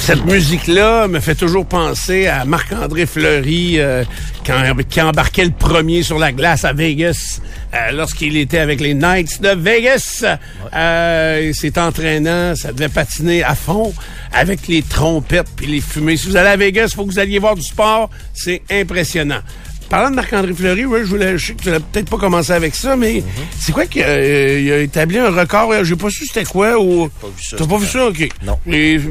Cette musique-là me fait toujours penser à Marc-André Fleury euh, quand, qui embarquait le premier sur la glace à Vegas euh, lorsqu'il était avec les Knights de Vegas. Euh, c'est entraînant, ça devait patiner à fond avec les trompettes puis les fumées. Si vous allez à Vegas, il faut que vous alliez voir du sport. C'est impressionnant. Parlant de Marc-André Fleury, ouais, je voulais, je sais que tu n'as peut-être pas commencé avec ça, mais c'est quoi qu'il a, euh, a établi un record? J'ai pas su c'était quoi ou. Pas vu ça, T'as pas vu ça? OK. Non.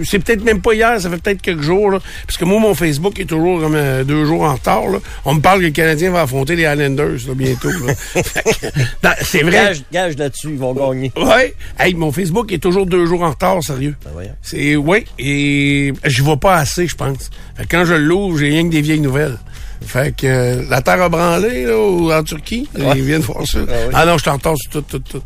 C'est peut-être même pas hier, ça fait peut-être quelques jours, là. Parce que moi, mon Facebook est toujours comme euh, deux jours en retard, là. On me parle que le Canadien va affronter les Islanders, là, bientôt, c'est vrai. Gage, gage là-dessus, ils vont gagner. Ouais. Hey, mon Facebook est toujours deux jours en retard, sérieux. Ben. C'est, oui, et je vois pas assez, je pense. Quand je l'ouvre, j'ai rien que des vieilles nouvelles. Fait que euh, la terre a branlé, là, ou en Turquie. Ils viennent voir ça. Ah oui. Ah non, je t'en retard sur tout, tout, tout.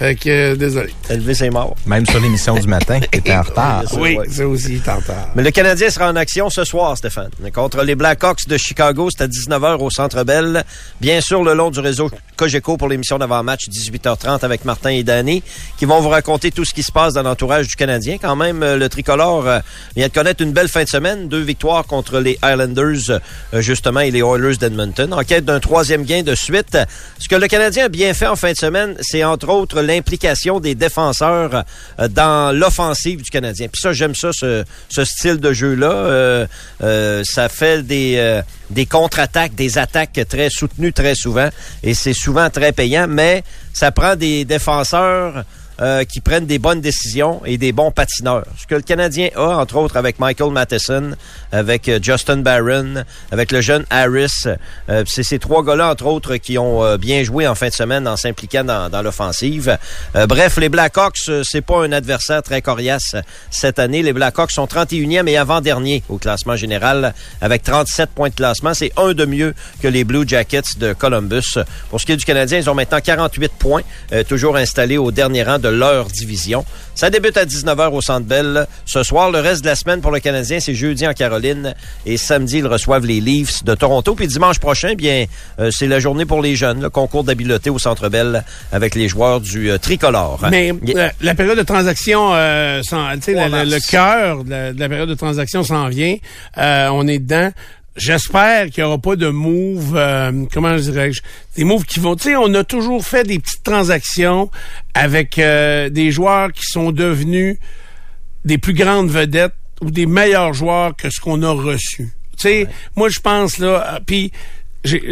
Fait que, euh, désolé. Élevé, c'est mort. Même sur l'émission du matin, t'étais en retard. Oui, ouais. ça aussi, il t'en retard. Mais le Canadien sera en action ce soir, Stéphane. Contre les Blackhawks de Chicago, c'est à 19h au Centre Bell. Bien sûr, le long du réseau Cogeco pour l'émission d'avant-match, 18h30 avec Martin et Danny, qui vont vous raconter tout ce qui se passe dans l'entourage du Canadien. Quand même, euh, le tricolore euh, vient de connaître une belle fin de semaine. Deux victoires contre les Islanders, euh, justement, et les Oilers d'Edmonton. En quête d'un troisième gain de suite. Ce que le Canadien a bien fait en fin de semaine, c'est entre autres l'implication des défenseurs euh, dans l'offensive du Canadien. Puis ça, j'aime ça, ce, style de jeu-là. Euh, euh, ça fait des contre-attaques, des attaques très soutenues très souvent. Et c'est souvent très payant, mais ça prend des défenseurs euh, qui prennent des bonnes décisions et des bons patineurs. Ce que le Canadien a, entre autres, avec Michael Matheson, avec euh, Justin Barron, avec le jeune Harris, euh, c'est ces trois gars-là, entre autres, qui ont euh, bien joué en fin de semaine en s'impliquant dans, dans l'offensive. Euh, bref, les Blackhawks, c'est pas un adversaire très coriace cette année. Les Blackhawks sont 31e et avant-dernier au classement général avec 37 points de classement. C'est un de mieux que les Blue Jackets de Columbus. Pour ce qui est du Canadien, ils ont maintenant 48 points, toujours installés au dernier rang de leur division. Ça débute à 19h au Centre Bell. Ce soir, le reste de la semaine pour le Canadien, c'est jeudi en Caroline et samedi, ils reçoivent les Leafs de Toronto. Puis dimanche prochain, bien, euh, c'est la journée pour les jeunes, le concours d'habileté au Centre Bell avec les joueurs du euh, tricolore. Mais Yeah. euh, la période de transaction, euh, Trois le, le- cœur de la, de la période de transaction s'en vient. Euh, on est dedans. J'espère qu'il n'y aura pas de move, euh, comment je dirais-je, des moves qui vont... Tu sais, on a toujours fait des petites transactions avec euh, des joueurs qui sont devenus des plus grandes vedettes ou des meilleurs joueurs que ce qu'on a reçu. Tu sais, moi je pense là, euh, puis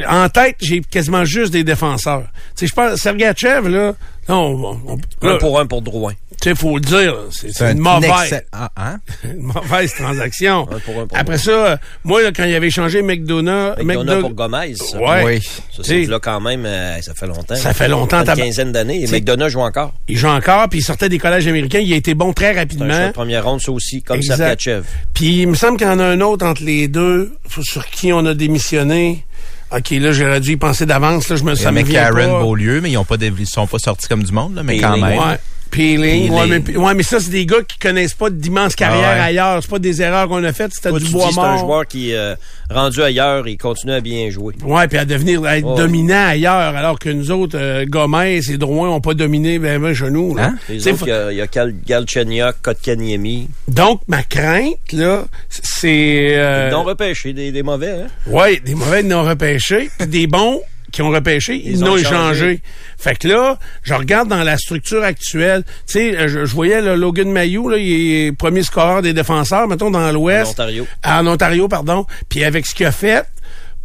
en tête j'ai quasiment juste des défenseurs. Tu sais, je pense Sergachev là, non, on, on- Un là, pour un pour Drouin. Tu sais, faut le dire, c'est c'est un une mauvaise, Ah, hein? une mauvaise transaction. Un pour un pour Après ça, euh, moi là, quand il avait changé McDonough, McDonough McDonough- pour Gomez. ça. Ouais. Oui. Ça, c'est là quand même, euh, ça fait longtemps. Ça fait longtemps, Une tabac- quinzaine d'années. Et joue encore. il joue encore, puis il sortait des collèges américains, il a été bon très C'est un rapidement. de première ronde, ça aussi, comme. Sergachev. Puis il me semble qu'il y en a un autre entre les deux sur qui on a démissionné. OK, là, j'aurais dû y penser d'avance. Là, je me ça vient McCarron, pas. Beaulieu, mais ils ont pas ils sont pas sortis comme du monde, là, mais Et quand même. Ouais. Peeling. Ouais, mais, ouais, mais ça, c'est des gars qui connaissent pas d'immenses carrières Ah ouais. ailleurs. C'est pas des erreurs qu'on a faites. C'était du bois dis, c'est un mort. joueur qui, euh, rendu ailleurs, il continue à bien jouer. Ouais, puis à devenir à être Ouais. dominant ailleurs, alors que nous autres, euh, Gomez et Drouin ont pas dominé ben, ben chez nous. Là. Hein? Les T'sais, autres, il y a, y a Gal- Galchenyuk, Kotkaniemi. Donc, ma crainte, là, c'est... Euh, Ils ont repêché des, des mauvais, hein? Ouais, des mauvais ils n'ont repêché, puis des bons qui ont repêché, ils échangé. Fait que là, je regarde dans la structure actuelle, tu sais, je, je voyais là, Logan Mayou, là, il est premier scoreur des défenseurs, mettons, dans l'Ouest. En Ontario. En Ontario, pardon. Puis avec ce qu'il a fait,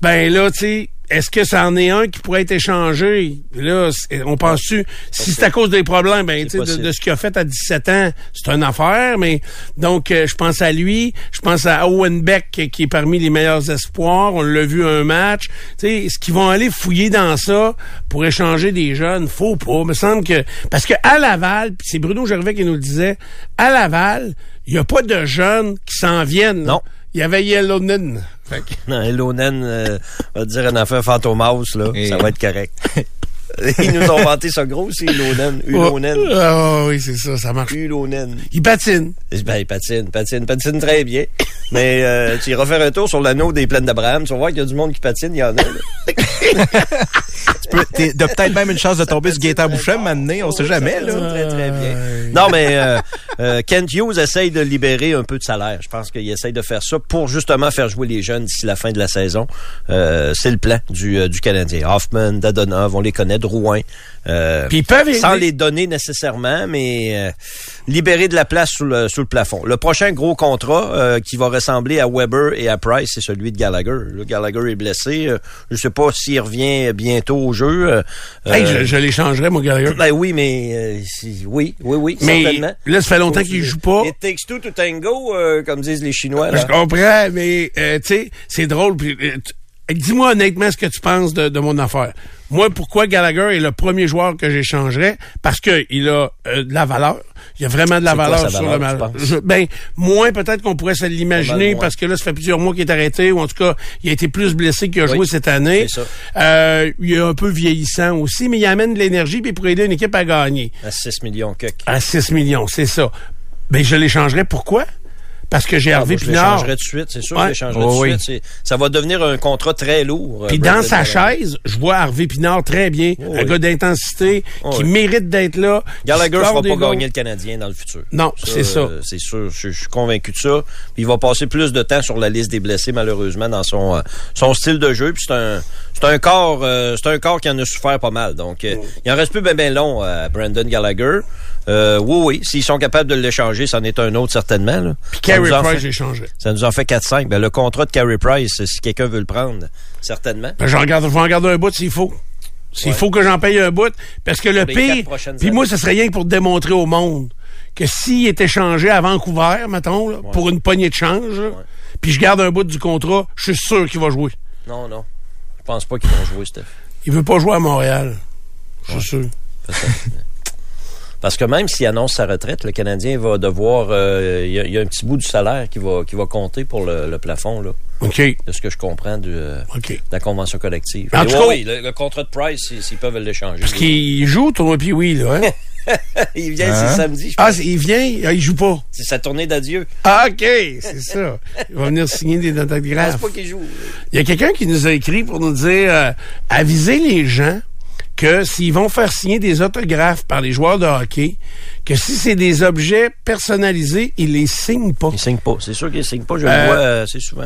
ben là, tu sais, est-ce que ça en est un qui pourrait être échangé? Là, on pense-tu, si c'est à cause des problèmes, ben, de, de ce qu'il a fait à 17 ans, c'est une affaire, mais donc, euh, je pense à lui, je pense à Owen Beck, qui est parmi les meilleurs espoirs, on l'a vu un match. Tu sais, est-ce qu'ils vont aller fouiller dans ça pour échanger des jeunes? Faut pas, il me semble que, parce que à Laval, c'est Bruno Gervais qui nous le disait, à Laval, il y a pas de jeunes qui s'en viennent. Non. Il y avait Yellownen. Fait que- Non, Elonen euh, va dire une affaire fantomas, là. Et- Ça va être correct. Ils nous ont vanté ça gros aussi, Ulonen. Ulonen. Ah oui, c'est ça, ça marche. Ulonen. Il patine. Ben, il patine, patine, patine très bien. Mais euh, tu iras faire un tour sur l'anneau des plaines d'Abraham, tu vas voir qu'il y a du monde qui patine, il y en a. Tu peux- t'es- T'as peut-être même une chance de tomber sur Gaëtan Boucher maintenant, on sait jamais, là. Très, très bien. Non, mais euh, euh, Kent Hughes essaye de libérer un peu de salaire. Je pense qu'il essaye de faire ça pour justement faire jouer les jeunes d'ici la fin de la saison. Euh, c'est le plan du, euh, du Canadien. Hoffman, Dadonov, on les connaît, Drouin. Euh, Puis ils peuvent sans les donner nécessairement, mais euh, libérer de la place sous le, sous le plafond. Le prochain gros contrat euh, qui va ressembler à Weber et à Price, c'est celui de Gallagher. Le Gallagher est blessé. Je sais pas s'il revient bientôt au jeu. Hey, je, je l'échangerais, mon Gallagher. ben oui, mais euh, oui, oui, oui, Mais certainement. là, ça fait longtemps qu'il joue pas. It takes two to tango, comme disent les Chinois. Là. Je comprends, mais tu sais, c'est drôle. Dis-moi honnêtement ce que tu penses de, de mon affaire. Moi, pourquoi Gallagher est le premier joueur que j'échangerais? Parce que il a euh, de la valeur. Il y a vraiment de la quoi valeur sur valeur, le? Je- Ben, moins peut-être qu'on pourrait se l'imaginer parce que là, ça fait plusieurs mois qu'il est arrêté, ou en tout cas, il a été plus blessé qu'il a Oui, joué cette année. c'est ça. Euh, il est un peu vieillissant aussi, mais il amène de l'énergie puis pour aider une équipe à gagner. À 6 millions que. À 6 millions, c'est ça. Ben, je l'échangerais. Pourquoi? Parce que j'ai Ah, je Pinard. tout de suite, c'est sûr, Ouais. je Oh, de oui. suite. Ça va devenir un contrat très lourd. Puis euh, dans Brandon sa chaise, je vois Harvey Pinard très bien, Oh, un oui. gars d'intensité, Oh, qui oui. mérite d'être là. Gallagher score fera pas gagner le Canadien dans le futur. Non, c'est ça. euh, c'est sûr, je, je suis convaincu de ça. Puis il va passer plus de temps sur la liste des blessés malheureusement dans son euh, son style de jeu. Puis c'est un c'est un corps euh, c'est un corps qui en a souffert pas mal. Donc euh, il en reste plus ben ben long à Brandon Gallagher. Euh, oui oui, s'ils sont capables de l'échanger, c'en est un autre certainement. Là. Puis Ça Carey nous en Price, fait- j'ai changé. Ça nous en fait 4-5. Ben, le contrat de Carey Price, si quelqu'un veut le prendre, certainement. Ben, j'en regarde, je vais en garder un bout s'il faut. S'il Ouais. faut que j'en paye un bout. Parce que le quatre pire, puis moi, ce serait rien que pour démontrer au monde que s'il est échangé à Vancouver, mettons, là, pour une poignée de change, puis je garde un bout du contrat, je suis sûr qu'il va jouer. Non, non. Je pense pas qu'ils vont jouer, Steph. Il veut pas jouer à Montréal. Je suis sûr. Parce que même s'il annonce sa retraite, le Canadien va devoir. euh, Il y, a- il y a un petit bout du salaire qui va, qui va compter pour le, le plafond, là, OK. de ce que je comprends de, euh, de la convention collective. En tout ouais, cas- oui, le, le contrat de Price, s'ils peuvent l'échanger. Parce qu'il joue, tournoi puis oui, là. Hein? Il vient, Hein? c'est samedi, je ah, pense. c'est- il vient, ah, il joue pas. C'est sa tournée d'adieu. Ah, OK, c'est ça. Il va venir signer des autographes. pas qu'il joue. Il y a quelqu'un qui nous a écrit pour nous dire euh, aviser les gens que s'ils vont faire signer des autographes par les joueurs de hockey, que si c'est des objets personnalisés, ils les signent pas. Il signe pas. C'est sûr qu'il signe pas. Je Euh, le vois euh, assez souvent.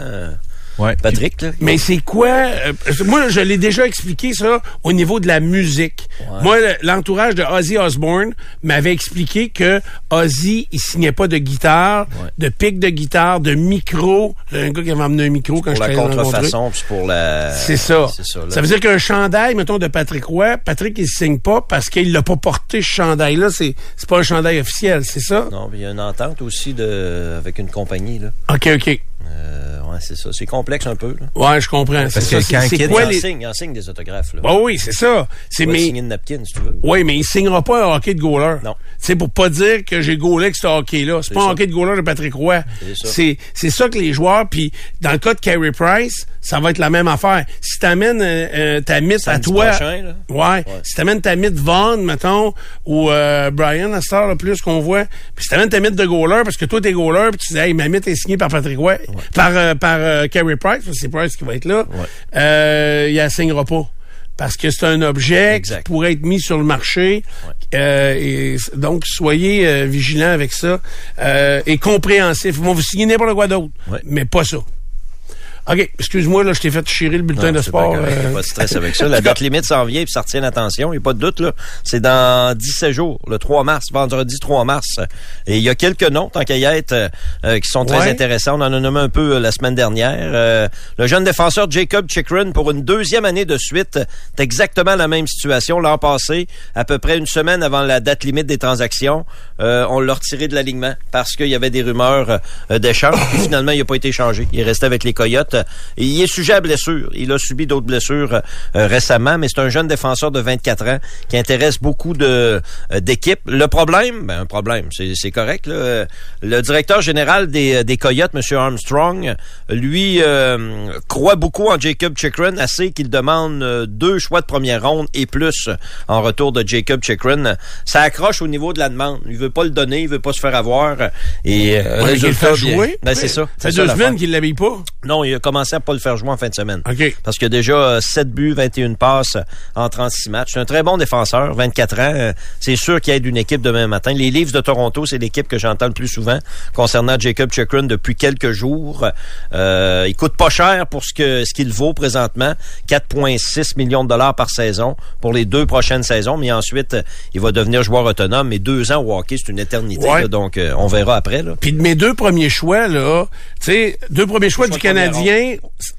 Ouais. Patrick, là. Mais c'est quoi euh, Moi, je l'ai déjà expliqué ça au niveau de la musique. Moi, le- l'entourage de Ozzy Osbourne m'avait expliqué que Ozzy, il signait pas de guitare, Ouais. de pic de guitare, de micro. J'ai un gars qui m'a amené un micro quand pour je la le rencontrer. contrefaçon, puis pour la. C'est ça. C'est ça. Ça veut dire qu'un chandail, mettons, de Patrick Roy, Patrick, il signe pas parce qu'il l'a pas porté, ce chandail-là. C'est, c'est pas un chandail officiel, c'est ça? Non, puis il y a une entente aussi de avec une compagnie, là. OK, OK. Euh, ouais, c'est ça. C'est complexe un peu, là. Ouais, je comprends. C'est Parce ça. que C'est, quand c'est quoi les... signe, il signe des autographes, là. Bah oui, c'est ça. C'est mais... signer une napkin, si tu veux. Oui, mais il signera pas un hockey de goaler. Non. C'est pour pas dire que j'ai gaulé avec ce hockey-là. C'est C'est pas un hockey de goaler de Patrick Roy. C'est ça. C'est, c'est ça que les joueurs, puis dans le cas de Carey Price, ça va être la même affaire. Si t'amènes euh, euh, ta mythe à toi... prochain, là. Ouais. Si t'amènes ta mythe Vaughn, mettons, ou euh, Brian, heure, là, plus qu'on voit, puis si t'amènes ta mythe de goaler, parce que toi, t'es goaler, puis tu dis, hey, ma mythe est signée par Patrick Roy, par, euh, par euh, Carey Price, c'est Price qui va être là, euh, il la signera pas. Parce que c'est un objet Exact. qui pourrait être mis sur le marché. Euh, et donc, soyez euh, vigilants avec ça euh, et compréhensifs. Ils vont vous signer n'importe quoi d'autre, Ouais. mais pas ça. OK, excuse-moi, là, je t'ai fait chirer le bulletin Non, de sport. correct, euh, Pas de stress avec ça. La date limite s'en vient, puis ça retient l'attention. Il n'y a pas de doute, là. C'est dans 17 jours, le 3 mars, vendredi 3 mars. Et il y a quelques noms, tant qu'il y a, euh, euh, qui sont très Ouais. intéressants. On en a nommé un peu euh, la semaine dernière. Euh, le jeune défenseur Jacob Chikrin, pour une deuxième année de suite, c'est exactement la même situation. L'an passé, à peu près une semaine avant la date limite des transactions, euh, on l'a retiré de l'alignement parce qu'il y avait des rumeurs d'échange. Puis Finalement, il n'a pas été changé. Il est resté avec les Coyotes. Et il est sujet à blessure. Il a subi d'autres blessures euh, récemment, mais c'est un jeune défenseur de 24 ans qui intéresse beaucoup de euh, d'équipes. Le problème, ben un problème, c'est correct. là. Euh, Le directeur général des, des Coyotes, M. Armstrong, lui euh, croit beaucoup en Jacob Chikrin, assez qu'il demande euh, deux choix de première ronde et plus en retour de Jacob Chikrin. Ça accroche au niveau de la demande. Il veut pas le donner, il veut pas se faire avoir. Et euh, Ouais, résultat, fait jouer. Ben c'est ça. Fait deux semaines qu'il l'habille pas. Non, il a commencé à pas le faire jouer en fin de semaine. OK. Parce qu'il a déjà euh, 7 buts, 21 passes en 36 matchs. C'est un très bon défenseur, 24 ans. Euh, C'est sûr qu'il aide une équipe demain matin. Les Leafs de Toronto, c'est l'équipe que j'entends le plus souvent concernant Jacob Chikrin depuis quelques jours. Euh, il coûte pas cher pour ce que ce qu'il vaut présentement. 4,6 millions de dollars par saison pour les deux prochaines saisons. Mais ensuite, euh, il va devenir joueur autonome. Mais deux ans au hockey, c'est une éternité. Ouais. là. donc, euh, on verra après. Puis de mes deux premiers choix, là, tu sais, deux premiers choix choix du de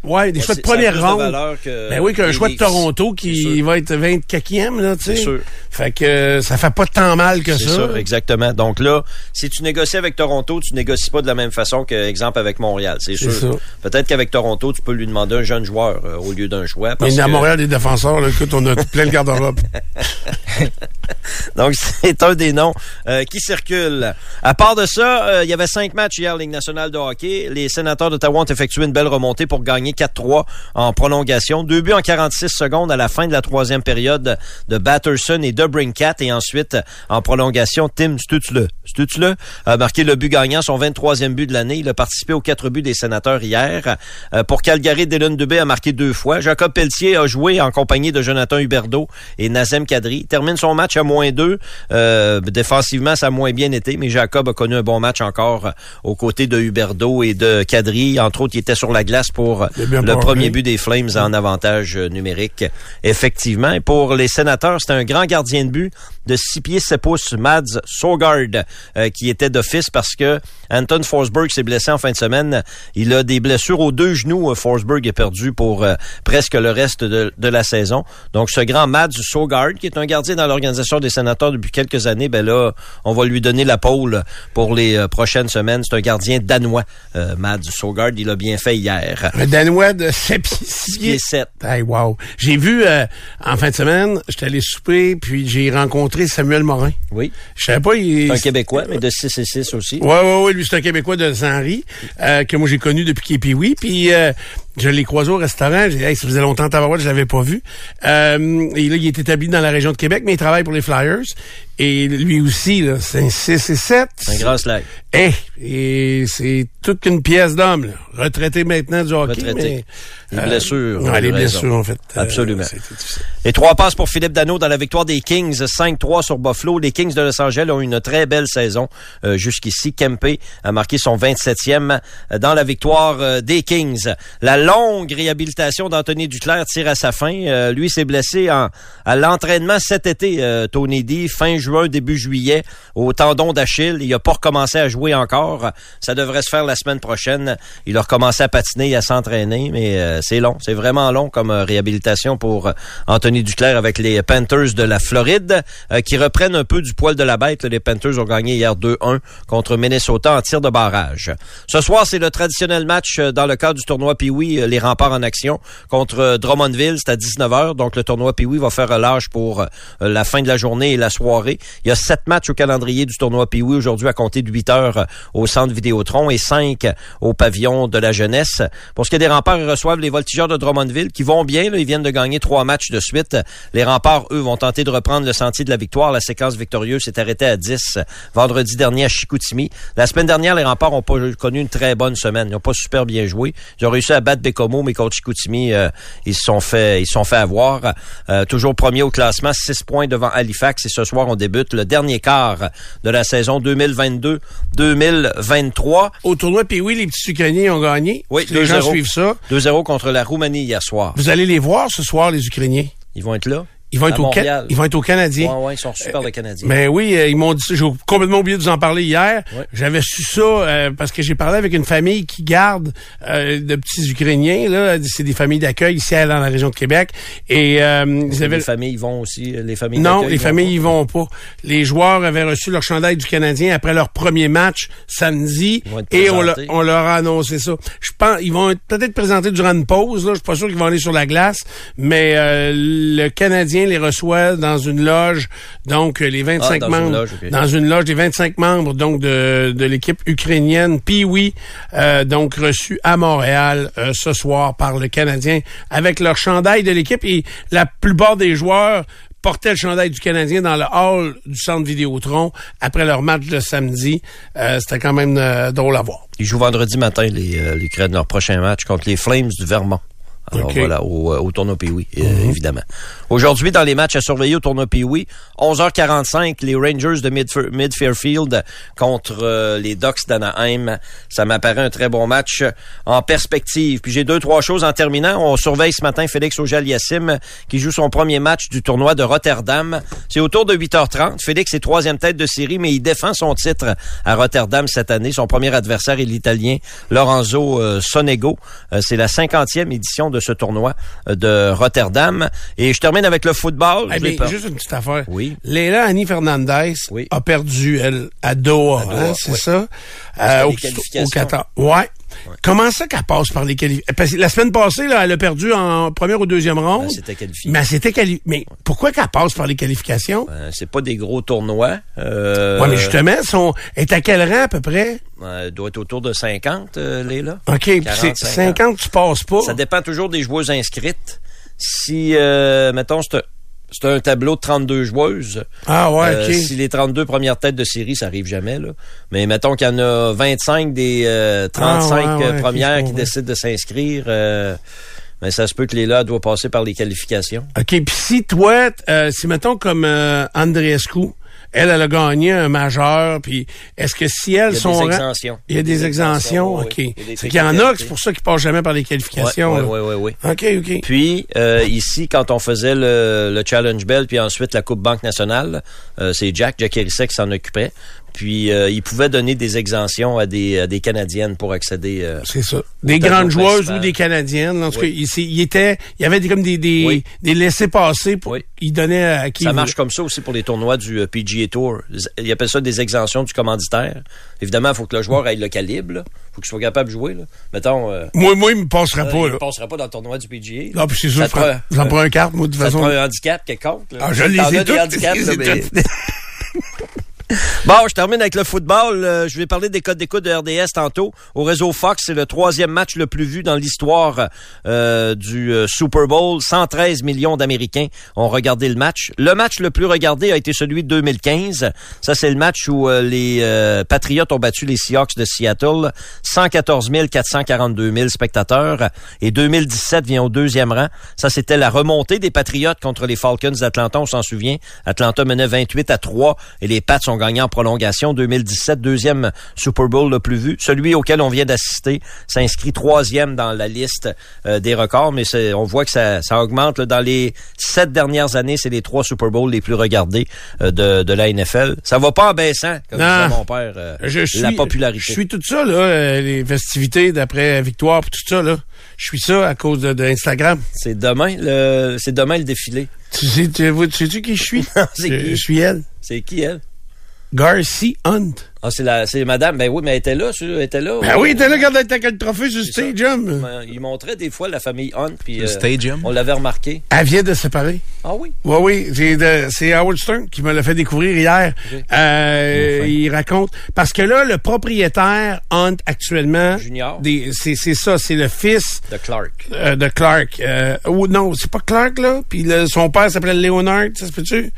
ouais, des choix de première de ronde. que Ben oui, qu'un choix de. Toronto qui va être 24e, là, tu sais. Sûr. Fait que euh, ça fait pas tant mal que C'est ça. ça, exactement. Donc là, si tu négocies avec Toronto, tu négocies pas de la même façon que, exemple, avec Montréal, c'est sûr. Peut-être qu'avec Toronto, tu peux lui demander un jeune joueur euh, au lieu d'un choix. parce Mais à Montréal, des défenseurs, là, écoute, on a plein le garde-robe. Donc, c'est un des noms euh, qui circulent. À part de ça, euh, il y avait cinq matchs hier, Ligue nationale de hockey. Les sénateurs d'Ottawa ont effectué une belle remontée pour gagner 4-3 en prolongation. Deux buts en 46 secondes à la fin de la troisième période de Batterson et de Brinkat. Et ensuite, en prolongation, Tim Stutzle. Stutzle a marqué le but gagnant, son 23e but de l'année. Il a participé aux quatre buts des sénateurs hier. Euh, pour Calgary, Dylan Dubé a marqué deux fois. Jacob Pelletier a joué en compagnie de Jonathan Huberdeau et Nazem Kadri. Termine son match à moins deux. Euh, défensivement, ça a moins bien été, mais Jacob a connu un bon match encore euh, aux côtés de Huberdeau et de Kadri. Entre autres, il était sur la glace pour le parlé. premier but des Flames en avantage euh, numérique. Effectivement. Et pour les sénateurs, c'était un grand gardien de but de 6 pieds 7 pouces, Mads Sogard, euh, qui était d'office parce que Anton Forsberg s'est blessé en fin de semaine. Il a des blessures aux deux genoux. Euh, Forsberg est perdu pour euh, presque le reste de, de la saison. Donc, ce grand Mads Sogard, qui est un gardien dans l'organisation des sénateurs depuis quelques années, ben là, on va lui donner la pôle pour les euh, prochaines semaines. C'est un gardien danois, Mads Sogard. Il a bien fait hier. Un Danois de 7 pieds, 6 6 pieds pieds. 7. Hey, wow. J'ai vu, euh, en fin de semaine, j'étais allé souper, puis j'ai rencontré Samuel Morin. Oui. Je savais pas, il... C'est un Québécois, mais de 6 et 6 aussi. Ouais, ouais, ouais, lui, c'est un Québécois de Saint-Henri, euh, que moi j'ai connu depuis qu'il est pee Puis euh, je l'ai croisé au restaurant. J'ai dit, hey, ça faisait longtemps tabarouette, je l'avais pas vu. Euh, et là, il est établi dans la région de Québec, mais il travaille pour les Flyers. Et lui aussi, là, c'est un 6 et 7. Un grand slag. Eh, et c'est toute une pièce d'homme, là. Retraité maintenant du hockey, Retraité. mais... Les blessures, Ouais, on a les raison. blessures, en fait. euh, Absolument. Et trois passes pour Philippe Dano dans la victoire des Kings, 5-3 sur Buffalo. Les Kings de Los Angeles ont eu une très belle saison euh, jusqu'ici. Kempe a marqué son 27e dans la victoire euh, des Kings. La longue réhabilitation d'Anthony Duclair tire à sa fin. Euh, lui s'est blessé en, à l'entraînement cet été, euh, Tony D, fin juin, début juillet, au tendon d'Achille. Il a pas recommencé à jouer encore. Ça devrait se faire la semaine prochaine. Il a recommencé à patiner et à s'entraîner, mais euh, c'est long. C'est vraiment long comme euh, réhabilitation pour Anthony Duclair avec les Panthers de la Floride qui reprennent un peu du poil de la bête. Les Panthers ont gagné hier 2-1 contre Minnesota en tir de barrage. Ce soir, c'est le traditionnel match dans le cadre du tournoi Pee-Wee, euh, les remparts en action contre euh, Drummondville. C'est à 19h, donc le tournoi Pee-Wee va faire relâche pour euh, la fin de la journée et la soirée. Il y a sept matchs au calendrier du tournoi Pee-Wee aujourd'hui à compter de 8 heures au centre Vidéotron et 5 au pavillon de la jeunesse. Pour ce qui est des remparts, ils reçoivent les voltigeurs de Drummondville qui vont bien. Ils viennent de gagner trois matchs de suite. Les remparts, eux, vont tenter de reprendre le sentier de la victoire. La séquence victorieuse s'est arrêtée à 10 vendredi dernier à Chicoutimi. La semaine dernière, les remparts ont pas connu une très bonne semaine. Ils n'ont pas super bien joué. Ils ont réussi à battre battre Bécomo, mais contre Chicoutimi, euh, ils se sont fait, ils sont fait avoir. Euh, toujours premier au classement, 6 points devant Halifax. Et ce soir, on débute le dernier quart de la saison 2022-2023. Au tournoi puis oui, les petits Ukrainiens ont gagné. Oui, les gens 2-0. suivent ça. 2-0 contre la Roumanie hier soir. Vous allez les voir ce soir, les Ukrainiens? Ils vont être là. Ils vont être, au, ils vont être au Canadien. Ouais, ouais, ils sont super les Canadiens. Ben oui, euh, ils m'ont dit. J'ai complètement oublié de vous en parler hier. Ouais. J'avais su ça euh, parce que j'ai parlé avec une famille qui garde euh, de petits Ukrainiens. Là, c'est des familles d'accueil ici dans la région de Québec. Et euh, ils avaient les familles vont aussi, les familles non, les familles y vont pas. Les joueurs avaient reçu leur chandail du Canadien après leur premier match samedi Ils vont être et on, on leur a annoncé ça. Je pense ils vont être- peut-être présentés durant une pause. Là, je suis pas sûr qu'ils vont aller sur la glace, mais euh, le Canadien les reçoit dans une loge. Donc euh, les 25 Ah, une membres loge, dans une loge des 25 membres donc de, de l'équipe ukrainienne. Puis oui, euh, donc reçus à Montréal euh, ce soir par le Canadien avec leur chandail de l'équipe et la plupart des joueurs portaient le chandail du Canadien dans le hall du centre Vidéotron après leur match de samedi. Euh, C'était quand même euh, drôle à voir. Ils jouent vendredi matin, les, euh, l'Ukraine, leur prochain match contre les Flames du Vermont. Alors. Mhm. voilà, au, euh, au tournoi Pee-Wee, euh, évidemment. Aujourd'hui, dans les matchs à surveiller au tournoi Pee-Wee, 11h45, les Rangers de Mid- Mid-Fairfield contre euh, les Ducks d'Anaheim. Ça m'apparaît un très bon match en perspective. Puis j'ai deux, trois choses en terminant. On surveille ce matin Félix Auger-Aliassime qui joue son premier match du tournoi de Rotterdam. C'est autour de 8h30. Félix est troisième tête de série, mais il défend son titre à Rotterdam cette année. Son premier adversaire est l'Italien Lorenzo Sonego. C'est la 50e édition de ce tournoi euh, de Rotterdam. Et je termine avec le football. Eh juste une petite affaire. Oui. Léla Annie Fernandez Oui. a perdu, elle, à Doha, Doha, hein, c'est ça? C'était au, les qualifications. au Qatar. Ouais. Comment ça qu'elle passe par les qualifications? Que la semaine passée, là, elle a perdu en première ou deuxième ronde. Ben, c'était qualifié. Mais. Mais pourquoi qu'elle passe par les qualifications? Euh, c'est pas des gros tournois. Euh, Ouais, mais justement, son, est à quel rang à peu près? euh, elle doit être autour de 50, euh, Léla. OK, puis 40, c'est 50, tu passes pas. Ça dépend toujours des joueuses inscrites. Si, euh, mettons, c'est c'est un tableau de 32 joueuses. Ah ouais, Euh, OK. si les 32 premières têtes de série, ça arrive jamais, là. Mais mettons qu'il y en a 25 des euh, 35 Ah, ouais, euh, ouais, premières qui décident de s'inscrire, euh, mais ça se peut que Léla doit passer par les qualifications. OK, puis si toi, euh, si mettons comme euh, Andreescu, elle, elle a gagné un majeur, puis est-ce que si elle, Il y a des exemptions. Il y a des exemptions, oui, OK. oui. C'est qu'il y en a, c'est pour ça qu'ils passent jamais par les qualifications. Ouais, ouais, ouais. OK, OK. Puis euh, ici, quand on faisait le, le Challenge Bell, puis ensuite la Coupe Banque Nationale, euh, c'est Jack, Jack Hérissek qui s'en occupait. Puis euh, il pouvait donner des exemptions à des, à des Canadiennes pour accéder. euh, C'est ça. Des grandes joueuses ou des Canadiennes. En tout cas, il, était, il y avait des, comme des, des, Oui. des laissés-passer pour, Oui. il donnait à qui ça marche comme ça aussi pour les tournois du euh, PGA Tour. Ils appellent ça des exemptions du commanditaire. Évidemment, il faut que le joueur ait le calibre. Il faut qu'il soit capable de jouer. Là. Mettons, euh, Moi, moi, il me passera pas, il ne passera pas dans le tournoi du PGA. Non, puis c'est sûr, j'en prend- prends un carte, moi, de toute Ça façon. prend un handicap quelconque. là. Ah, je les ai as Bon, je termine avec le football. Euh, je vais parler des codes d'écoute de RDS tantôt. Au réseau Fox, c'est le troisième match le plus vu dans l'histoire euh, du euh, Super Bowl. 113 millions d'Américains ont regardé le match. Le match le plus regardé a été celui de 2015. Ça, c'est le match où euh, les Patriots ont battu les Seahawks de Seattle. 114 442 000 spectateurs. Et 2017 vient au deuxième rang. Ça, c'était la remontée des Patriots contre les Falcons d'Atlanta, on s'en souvient. Atlanta menait 28 à 3 et les Pats ont gagné en prolongation. 2017, deuxième Super Bowl le plus vu. Celui auquel on vient d'assister s'inscrit troisième dans la liste euh, des records, mais c'est- on voit que ça, ça augmente. là. Dans les sept dernières années, c'est les trois Super Bowls les plus regardés euh, de, de la NFL. Ça va pas en baissant, comme Non. disait mon père, euh, Je suis, la popularité. Je suis tout ça, là, les festivités d'après Victoire, tout ça, là. Je suis ça à cause de, de Instagram. C'est demain, le, c'est demain le défilé. Tu sais, tu, tu sais-tu qui je suis? C'est qui? je suis elle. C'est qui, elle? Garcia Hunt. Ah, c'est la, c'est madame. Ben oui, mais elle était là, elle était là. Ben oui, t'es là quand t'as le trophée sur le stage, homme. Ben, Il montrait des fois la famille Hunt, puis Le euh, stadium? on l'avait remarqué. Elle vient de se séparer. Ah oui? Oui, oui. C'est Howard Stern qui me l'a fait découvrir hier. Euh, il raconte. Parce que là, le propriétaire Hunt actuellement. Junior. C'est c'est ça, c'est le fils De Clark. euh, de Clark. Euh, ou non, c'est pas Clark, là? Puis le- son père s'appelait Leonard, ça se peut-tu?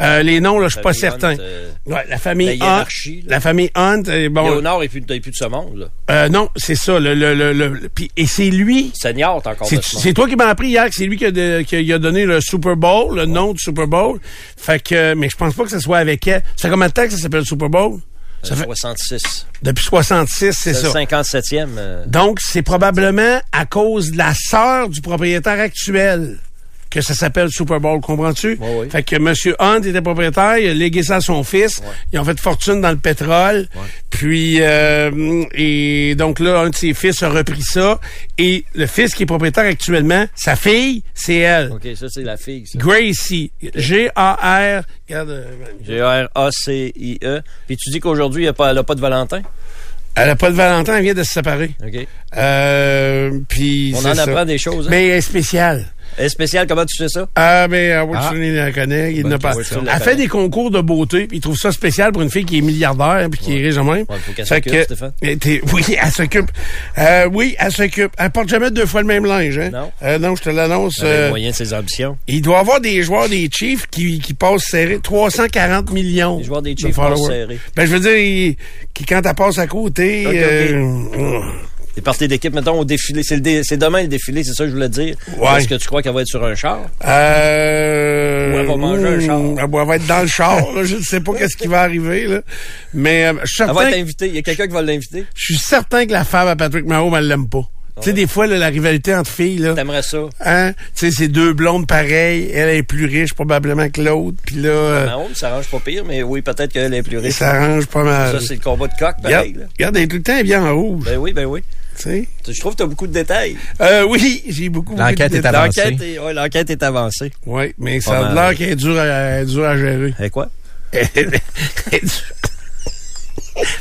Euh, les noms, là, je suis pas certain. Hunt, euh, ouais, la famille la Hunt. La famille Hunt, euh, bon. Léonard est plus, plus de ce monde, là. Euh, non, c'est ça. Le, le, le, le- le- puis- et c'est lui. Senior, encore C'est toi qui m'as appris hier que c'est lui qui a, de- qui a donné le Super Bowl, le nom du Super Bowl. Fait que, mais je pense pas que ce soit avec elle. Ça fait combien de temps que ça s'appelle le Super Bowl? Ça Euh, fait 66. depuis 66, c'est ça. le 57e. euh, Donc, c'est probablement à cause de la sœur du propriétaire actuel que ça s'appelle Super Bowl, comprends-tu? Oui, oui. Fait que M. Hunt était propriétaire, il a légué ça à son fils. Ils ont fait fortune dans le pétrole. Puis, euh, et donc là, un de ses fils a repris ça. Et le fils qui est propriétaire actuellement, sa fille, c'est elle. OK, ça, c'est la fille, ça. Gracie. G-A-R. Euh, G-R-A-C-I-E. Puis tu dis qu'aujourd'hui, il n'a pas de Valentin? elle a pas de Valentin, elle vient de se séparer. OK. Euh, puis On en ça. apprend des choses. hein? Mais elle est spéciale. Et spécial, comment tu sais ça? Ah, Ah. Stern, il la connaît. Il Ben, n'a pas. Howard Stern Elle fait des concours de beauté, puis il trouve ça spécial pour une fille qui est milliardaire, puis qui est riche de même. Ouais, faut qu'elle s'occupe, que- Stéphane. Oui, elle s'occupe. Euh, oui, elle s'occupe. Elle porte jamais deux fois le même linge, hein? Non. Euh, non, je te l'annonce. Euh, moyen de ses ambitions. il doit y avoir des joueurs des Chiefs qui, qui passent serré 340 millions. Les joueurs des de Chiefs followers. passent serré. Ben, je veux dire, il- qui, quand elle passe à côté, Ok, ok. Les parties d'équipe, mettons, au défilé. C'est, le dé- c'est demain le défilé, c'est ça que je voulais dire. Ouais. Est-ce que tu crois qu'elle va être sur un char? Euh, Ou elle va manger un char? Elle va être dans le char. là. Je ne sais pas qu'est-ce qui va arriver. Là. Mais euh, je suis Elle va certain, être invitée. Il y a quelqu'un qui va l'inviter. je suis certain que la femme à Patrick Mahomes, elle l'aime pas. Tu sais, des fois, là, la rivalité entre filles, là, T'aimerais ça? hein, tu sais, c'est deux blondes pareilles. Elle est plus riche probablement que l'autre. Puis là, euh, Non, ça arrange pas pire, mais oui, peut-être qu'elle est plus riche. s'arrange pas mal. Ça, c'est le combat de coq, pareil. regarde, elle est tout le temps bien en rouge. Ben oui, ben oui. Tu sais? Je trouve que tu as beaucoup de détails. Euh, oui, j'ai beaucoup, beaucoup L'enquête de est détails. avancée. L'enquête est, ouais, l'enquête est avancée. Oui, mais Pas ça a l'air qu'elle est dure à, elle est dure à gérer. Et quoi?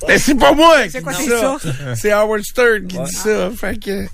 Mais c'est pas moi qui quoi, dis ça. C'est Howard Stern qui Ouais. dit ça. Fait que,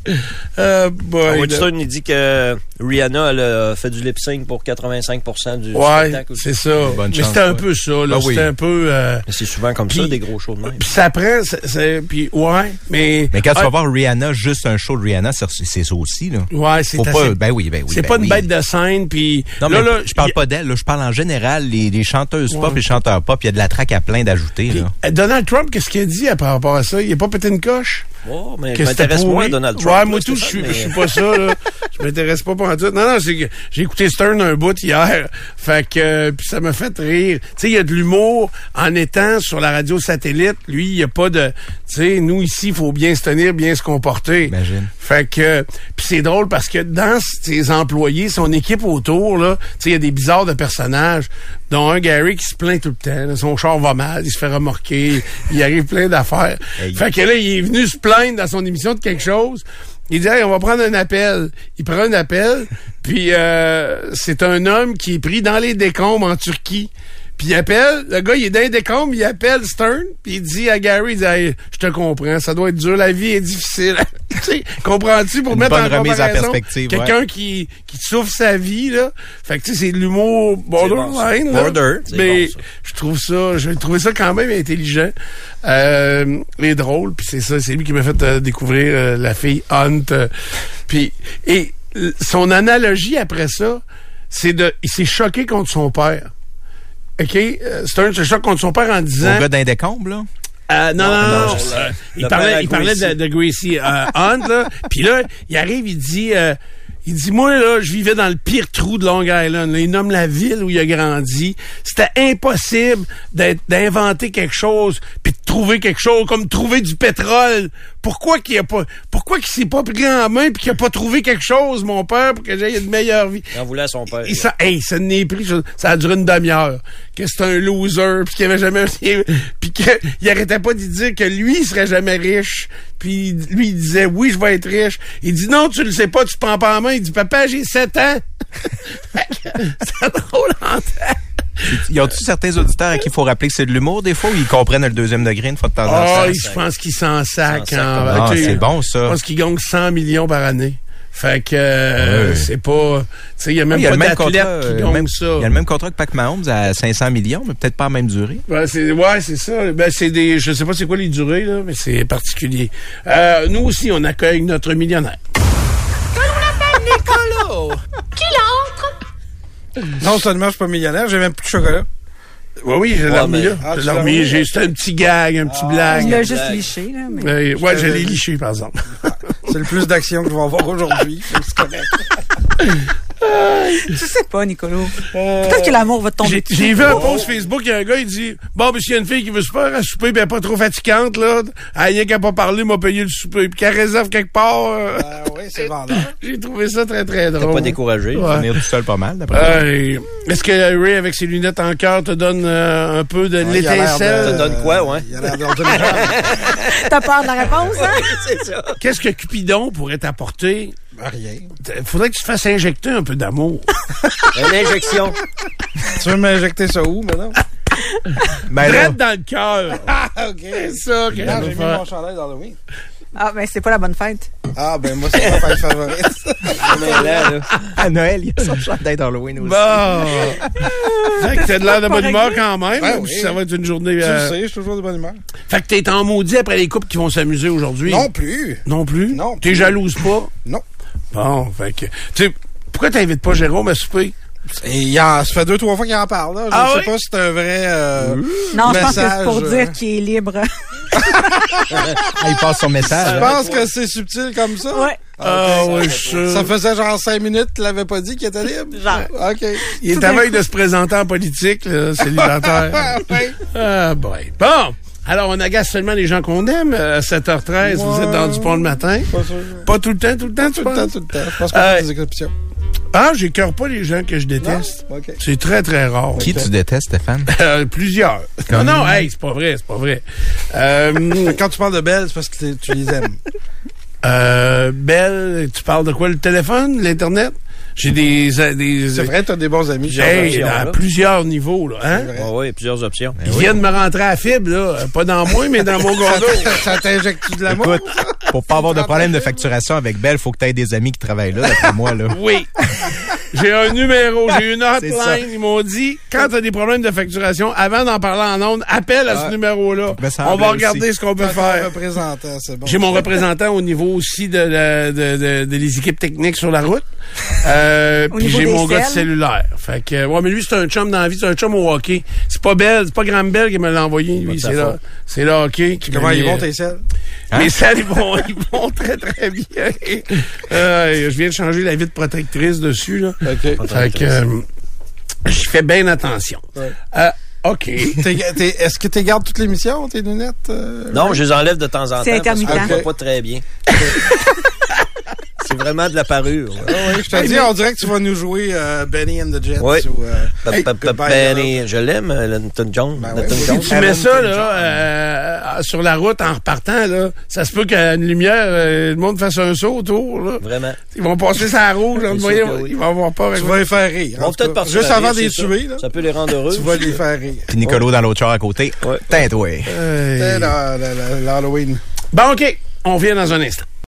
euh, boy, Howard là. Stern, il dit que Rihanna, elle a fait du lip sync pour 85% du Ouais, spectacle. c'est ça. Bonne Mais c'était un ouais. peu ça, là. Ben oui. C'était un peu, euh, Mais c'est souvent comme ça, des gros shows de même. puis ça prend, c'est- c'est, puis ouais, mais. Mais quand tu Ah, vas voir Rihanna, juste un show de Rihanna, c'est c'est ça aussi, là. Ouais, c'est Faut assez- pas, ben oui, ben oui. c'est ben pas une oui. bête de scène, puis. Non, là, mais là, je parle y- pas d'elle, là, je parle en général, les, les chanteuses Ouais. pop et les chanteurs pop, il y a de la traque à plein d'ajouter, euh, Donald Trump, qu'est-ce qu'il a dit par rapport à ça? Il a pas pété une coche? Oh, mais Que je m'intéresse moins à Donald Trump. Ouais, là, moi tout, je suis, je mais- suis pas ça, là. Je m'intéresse pas pour tout. Non, non, c'est que j'ai écouté Stern un bout hier. Fait que, euh, puis ça m'a fait rire. Tu sais, il y a de l'humour en étant sur la radio satellite. Lui, il y a pas de, tu sais, nous ici, il faut bien se tenir, bien se comporter. Imagine. Fait que, puis c'est drôle parce que dans ses employés, son équipe autour, là, tu sais, il y a des bizarres de personnages, dont un Gary qui se plaint tout le temps. là. son char va mal, il se fait remorquer, il arrive plein d'affaires. Hey. Fait que là, il est venu se plaindre dans son émission de quelque chose. Il dit, on va prendre un appel. Il prend un appel, puis euh, c'est un homme qui est pris dans les décombres en Turquie. Puis il appelle, le gars, il est dans les décombres, il appelle Stern, puis il dit à Gary, il dit, Hey, je te comprends, ça doit être dur, la vie est difficile. Tu sais, Comprends-tu pour Une mettre bonne en remise en perspective, quelqu'un qui, qui souffre sa vie, là? Fait que tu sais, c'est de l'humour borderline, bon. Border, Mais bon, je trouve ça, j'ai trouvé ça quand même intelligent euh, et drôle. Puis c'est ça, c'est lui qui m'a fait euh, découvrir euh, la fille Hunt. euh, puis et son analogie après ça, c'est de, il s'est choqué contre son père. OK? Euh, Stern se choque contre son père en disant... Au gars d'un décombre, là? Euh, non, non, non. euh, il le parlait, il parlait de, Gracie. de Gracie euh, Hunt, là. Puis là, il arrive, il dit, euh, il dit, moi, là, je vivais dans le pire trou de Long Island. là. Il nomme la ville où il a grandi. C'était impossible d'être- d'inventer quelque chose puis de trouver quelque chose, comme trouver du pétrole. Pourquoi qu'il a pas, pourquoi qu'il s'est pas pris en main puis qu'il a pas trouvé quelque chose, mon père, pour que j'aie une meilleure vie? Il en voulait à son père. Il s'en- hey, ça n'est pris, ça, ça a duré une demi-heure. Que c'est un loser, puis qu'il avait jamais, puis qu'il arrêtait pas de dire que lui, il serait jamais riche. Puis lui, il disait, oui, je vais être riche. Il dit, non, tu le sais pas, tu prends pas en main. Il dit, papa, j'ai 7 ans. c'est drôle en temps. Y a-tu certains auditeurs à qui il faut rappeler que c'est de l'humour, des fois, ou ils comprennent le deuxième degré une fois de temps en Ah, temps? il- je pense qu'il s'en sac. S'en sac en- comme- Ah, c'est bon, Je ça. pense qu'il gagne 100 millions par année. Fait que euh, c'est pas... Tu sais, il y a même il y a pas le même d'athlète contrat, qui euh, gagne même- ça. Il y a le même contrat que Pac Mahomes à 500 millions, mais peut-être pas en même durée. Ouais, c'est ouais, c'est ça. Ben c'est des je sais pas c'est quoi les durées là, mais c'est particulier. Euh, nous aussi on accueille notre millionnaire. Non seulement je suis pas millionnaire, j'ai même plus de chocolat. Oui oui, j'ai là. Ah, remis? j'ai c'était un petit gag, un petit Il blague. l'a juste blague. liché, là. Mais... Euh, ouais, je l'ai liché par exemple. C'est le plus d'action que je vais avoir aujourd'hui. C'est correct. Je sais pas, Nicolo. Peut-être que l'amour va te tomber J'ai vu un post Facebook, il y a un gars, il dit Bon, mais s'il y a une fille qui veut se faire à souper, ben pas trop fatigante, là, elle a rien qu'à pas parler, m'a payé le souper, puis qu'elle réserve quelque part. euh, Ah oui, c'est vendeur. J'ai trouvé ça très très T'es drôle. pas découragé. Ouais. Venir tout seul pas mal, d'après. Euh, Est-ce que Ray, avec ses lunettes en cœur, te donne euh, un peu de Ouais, l'étincelle? Ça donne quoi, ouais? Il a l'air d'en donner T'as peur de la réponse, hein? C'est ça. Qu'est-ce que Cupidon pourrait t'apporter? Rien. Faudrait que tu te fasses injecter un peu d'amour. Une injection. Tu veux m'injecter ça où, maintenant? Ben Drette dans le cœur. Ah, OK. C'est ça j'ai mis mon chandail d'Halloween. Ah, ben, c'est pas la bonne fête. Ah, ben moi, c'est ma fête favorite. Mais là, là, à Noël, il y a son chandail d'Halloween aussi. Bon. fait que t'as de l'air de bonne humeur quand même. Ouais, même oui. si Ça va être une journée... tu euh, le sais, je suis toujours de bonne humeur. Fait que t'es en maudit après les couples qui vont s'amuser aujourd'hui. Non plus. Non plus? Non T'es jalouse pas? Non. Bon, fait que... Tu sais, pourquoi t'invites pas Jérôme à souper? Et il en, ça fait deux, trois fois qu'il en parle. Là. Je Ah ne sais oui? pas si c'est un vrai... euh, Non, je pense que c'est Message, pour euh, dire qu'il est libre. Ah, il passe son message. Je pense que c'est subtil comme ça? ouais. Ah, oui, je suis sûr. Ça faisait genre cinq minutes qu'il l'avait pas dit qu'il était libre? Genre. OK. Il est à veille de se présenter en politique, là, célibataire. Ah, boy. Bon. Alors, on agace seulement les gens qu'on aime. euh, À 7h13, vous êtes dans du pont le matin. Pas sûr. Pas tout le temps, tout le temps, Tout le temps, tout le temps. Je pense qu'on Euh, fait des exceptions. Ah, j'écœure pas les gens que je déteste. C'est très, très rare. Qui tu détestes, Stéphane? Euh, plusieurs. Non, non, hey, c'est pas vrai, c'est pas vrai. Euh, Quand tu parles de Belle, c'est parce que tu les aimes. euh, Belle, tu parles de quoi? Le téléphone? L'Internet? J'ai des... des C'est vrai, t'as des bons amis. Hey, à plusieurs niveaux, là. Hein? ouais, ouais, plusieurs options. Ils viennent me rentrer à la fibre, là. Pas dans moi, mais dans mon t- Ça t'injecte de l'amour? Écoute, pour pas avoir de problème de facturation avec Belle, faut que tu aies des amis qui travaillent là, d'après moi, là. Oui. J'ai un numéro, j'ai une hotline. Ils m'ont dit, quand tu as des problèmes de facturation, avant d'en parler en ondes, appelle à ce Ah. numéro-là. Semblait On va aussi. regarder ce qu'on peut faire. représentant, c'est bon. J'ai mon représentant au niveau aussi de, la- de, de, de les équipes techniques sur la route. Euh, puis j'ai mon gars de cellulaire. Fait que, ouais, mais lui, c'est un chum dans la vie, c'est un chum au hockey. C'est pas Belle, c'est pas Graham Bell qui me l'a envoyé, lui, c'est là. C'est le hockey Comment ils vont, euh, tes selles? Hein? Mes selles, ils vont, ils vont très, très bien. Euh, je viens de changer la vitre protectrice dessus, là. OK. Fait que, euh, je fais bien attention. Ouais. Euh, OK. T'es- t'es- Est-ce que tu gardes toutes l'émission, tes lunettes? euh? Non, je les enlève de temps en temps. C'est parce que intermittent. je vois pas très bien. C'est vraiment de la parure. ouais. Ah oui, je te dis, on dirait que tu vas nous jouer euh, Benny and the Jets. Oui. Ou, euh, Hey, Benny, je l'aime, Lenton John. Ben oui. Si tu mets ça, là, euh, sur la route en repartant, là, ça se peut qu'à une lumière, euh, le monde fasse un saut autour, là. Vraiment. Ils vont passer sa rouge, là, voyez, oui. ils vont avoir peur Tu vas les faire rire. Peut-être cas. partir Juste avant de les ça. tuer, Ça peut les rendre heureux. tu vas les faire rire. Puis Nicolo dans l'autre char à côté. La- la- l'Halloween. Bon, OK. On vient dans un instant.